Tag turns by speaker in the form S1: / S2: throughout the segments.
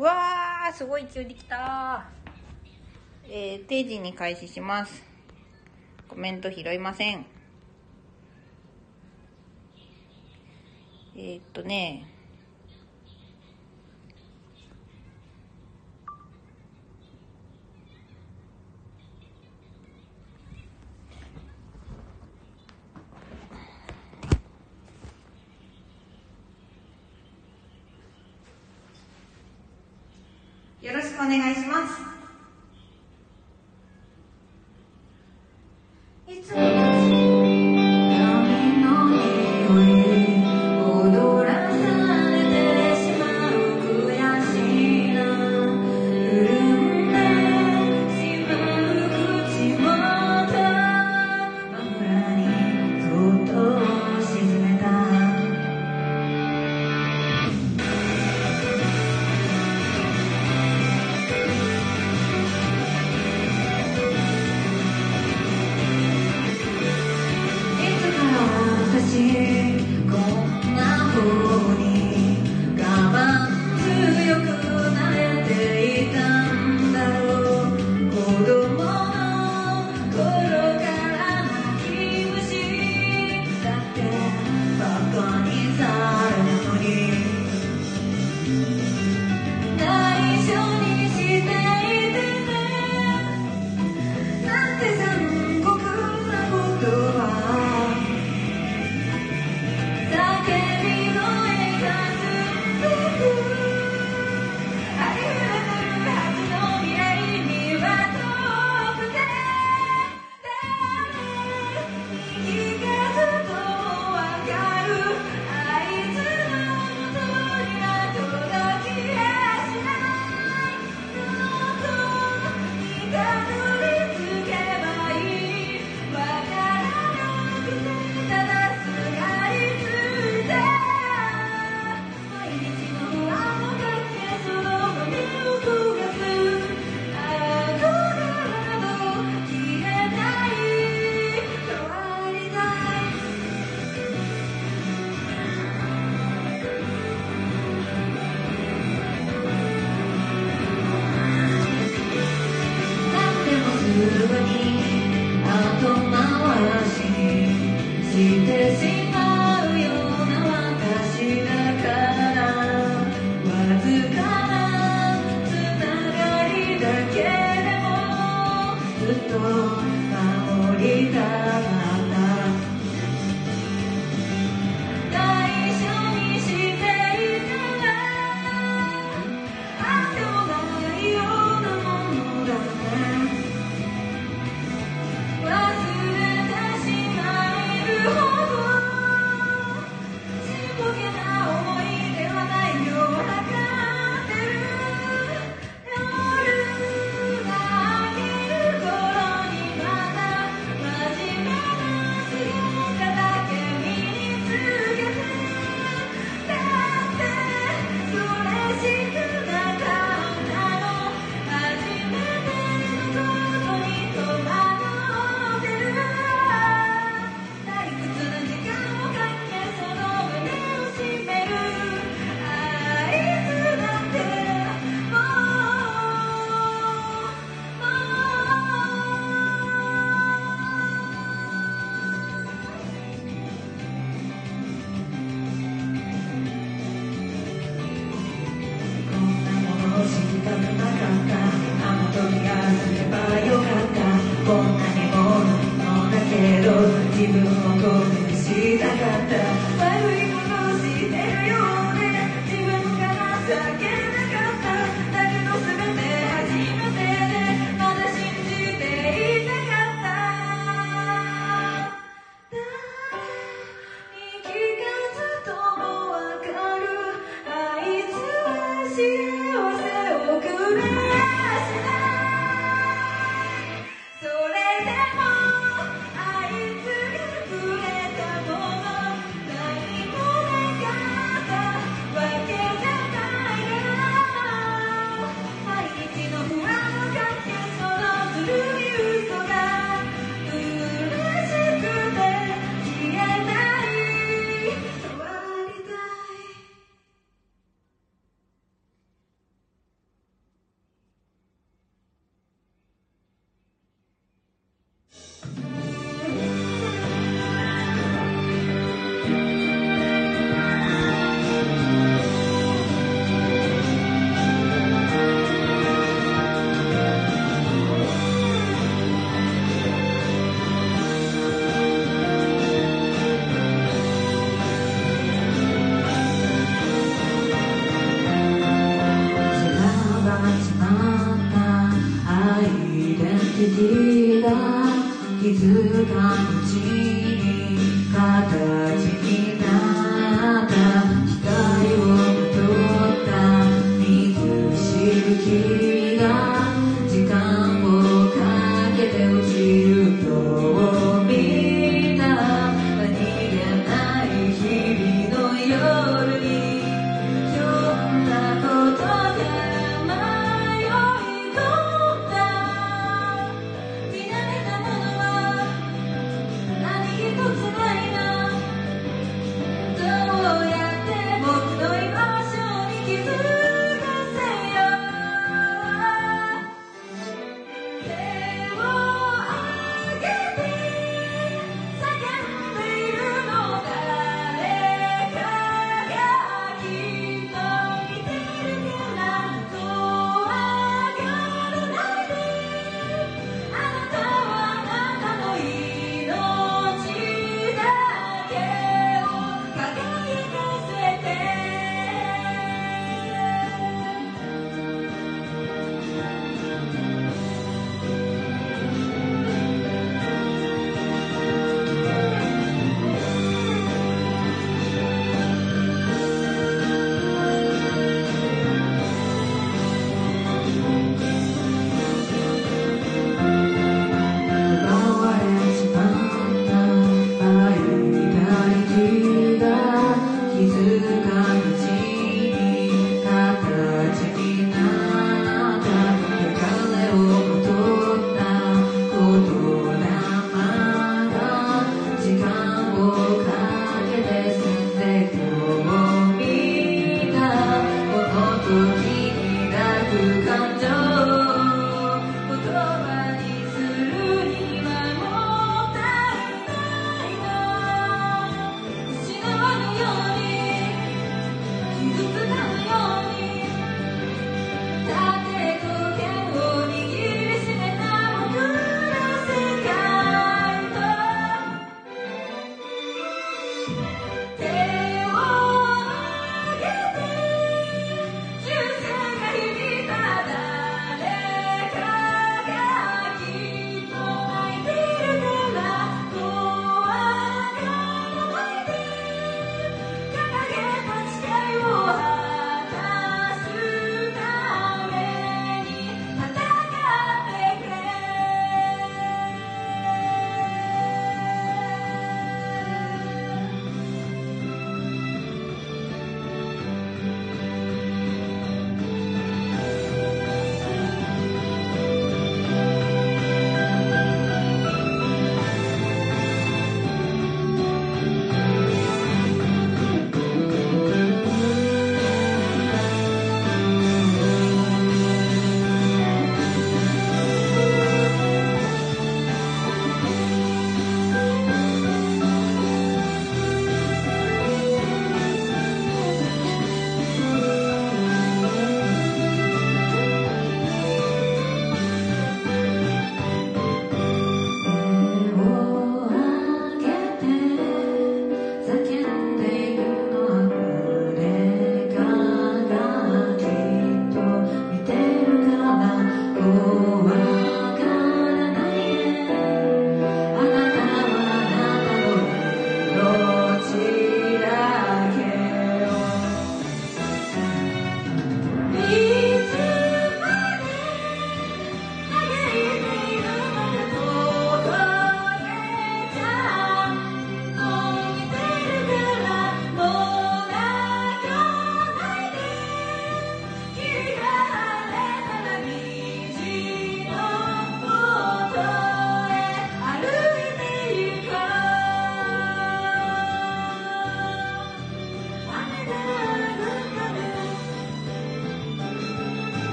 S1: うわー、すごい勢いできたえー、定時に開始します。コメント拾いません。えー、っとね、願いします。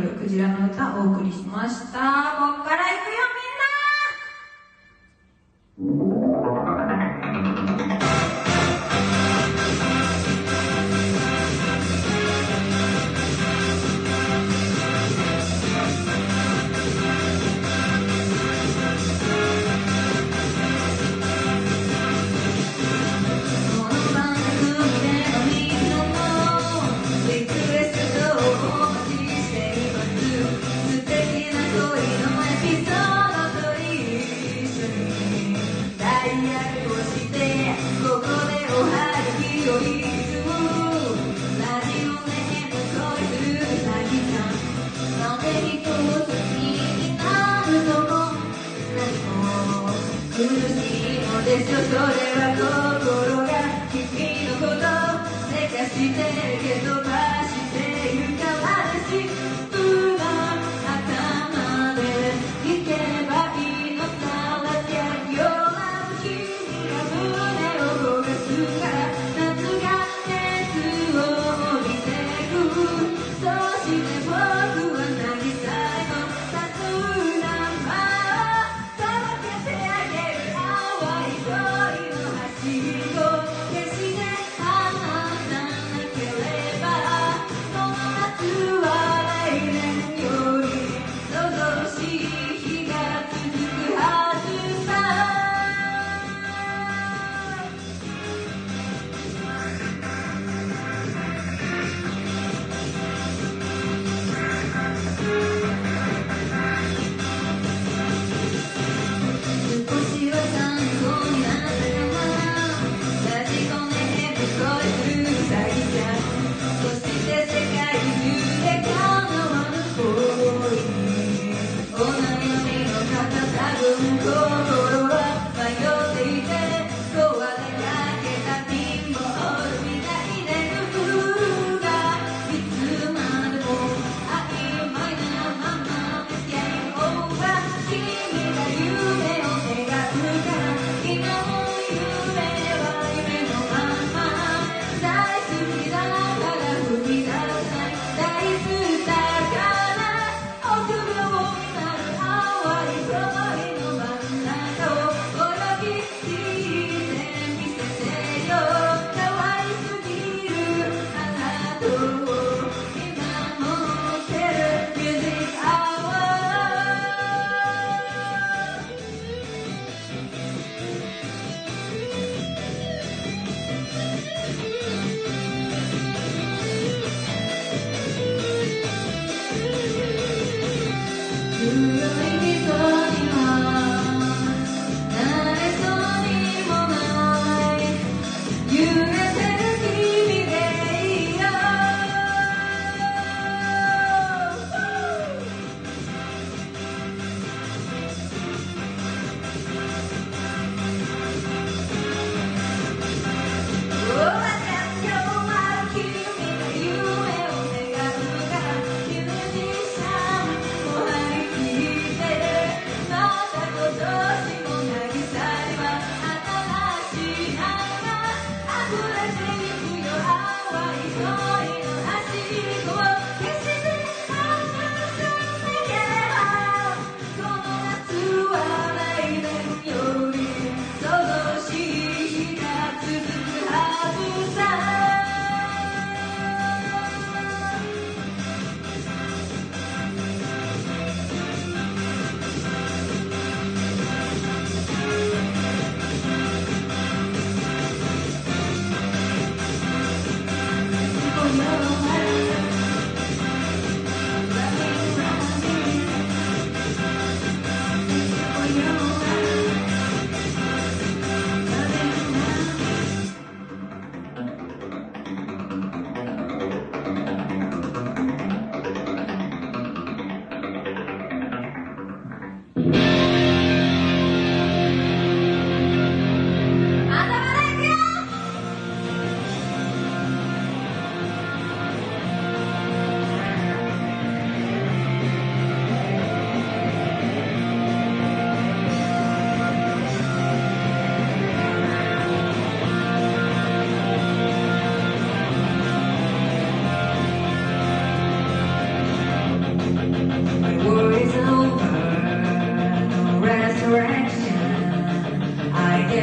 S1: るクジラの歌をお送りしました。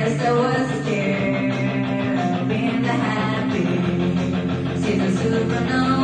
S1: I was scared, being the happy. She's a
S2: supernova.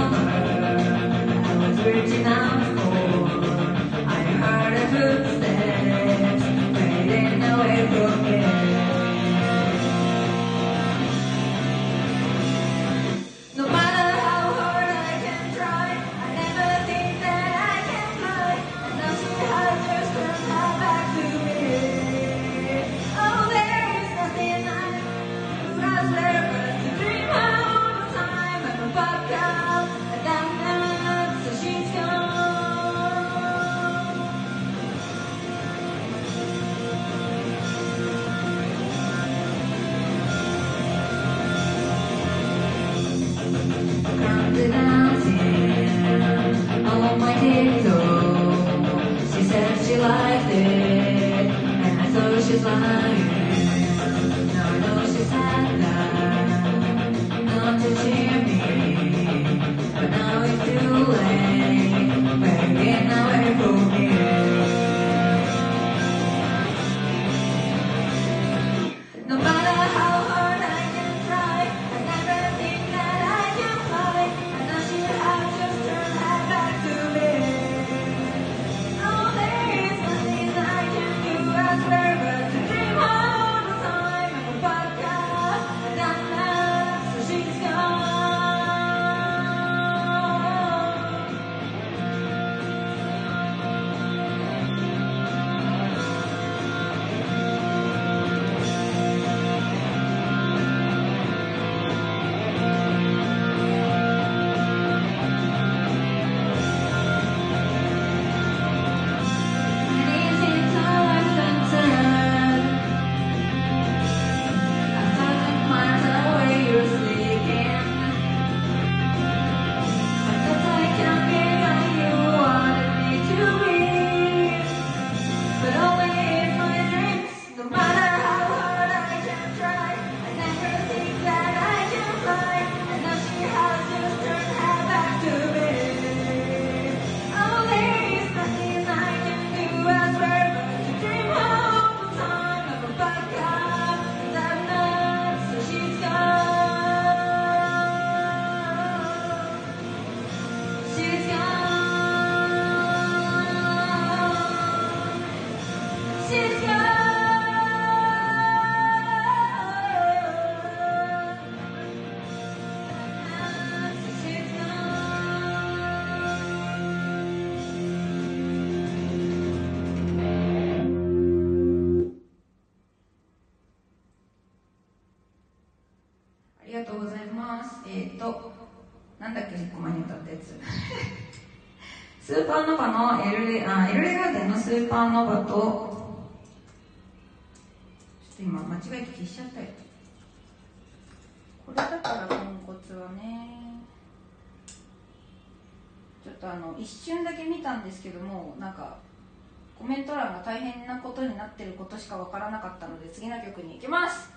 S2: パーノバのエルレあエルレガーデンのスーパーノバと、ちょっと今間違えて消しちゃったよ。これだからポンコツはね。ちょっとあの一瞬だけ見たんですけどもなんかコメント欄が大変なことになってることしかわからなかったので次の曲に行きます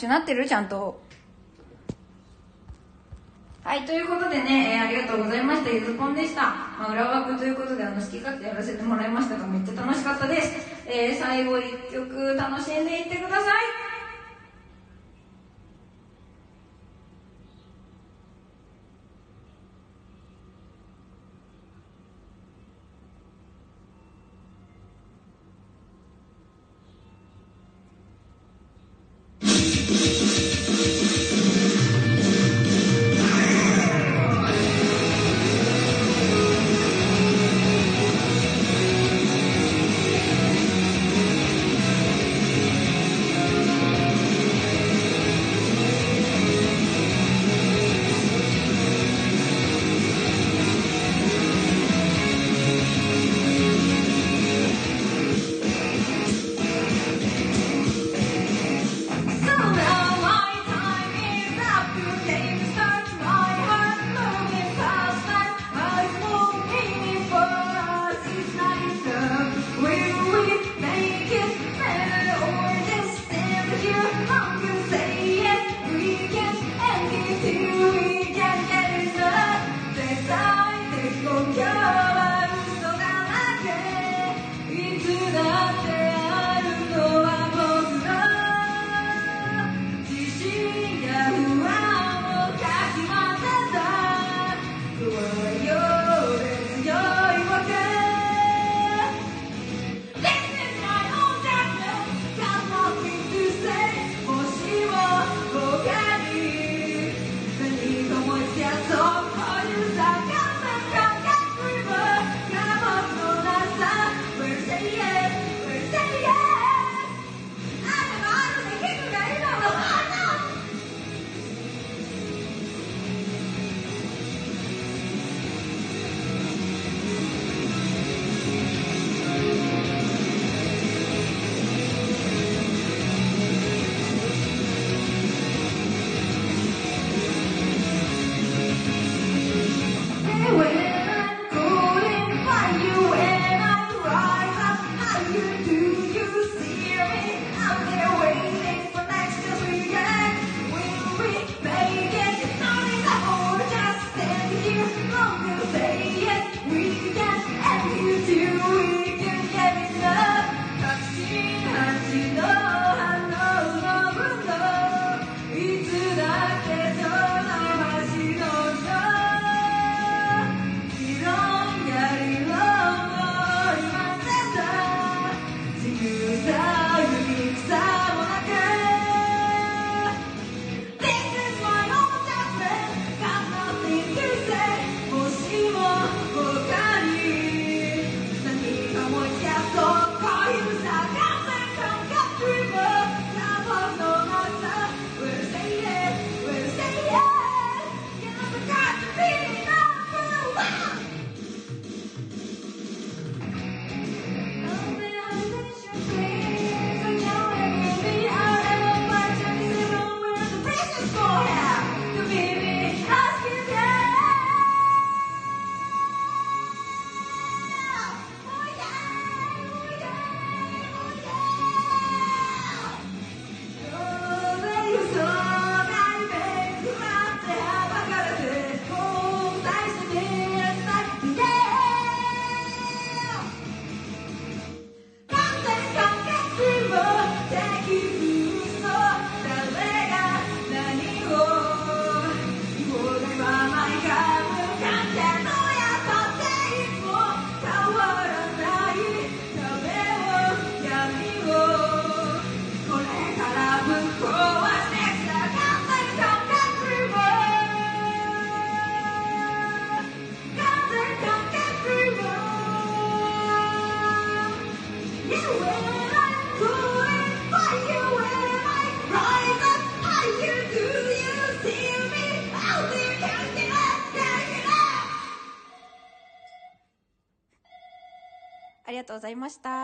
S2: 手なってるちゃんとはい、ということでね、えーありがとうございました。ゆずぽんでした。まあ、裏枠ということで、あの、好き勝手やらせてもらいましたが、めっちゃ楽しかったです。えー最後1曲楽しんでいってください。ございました。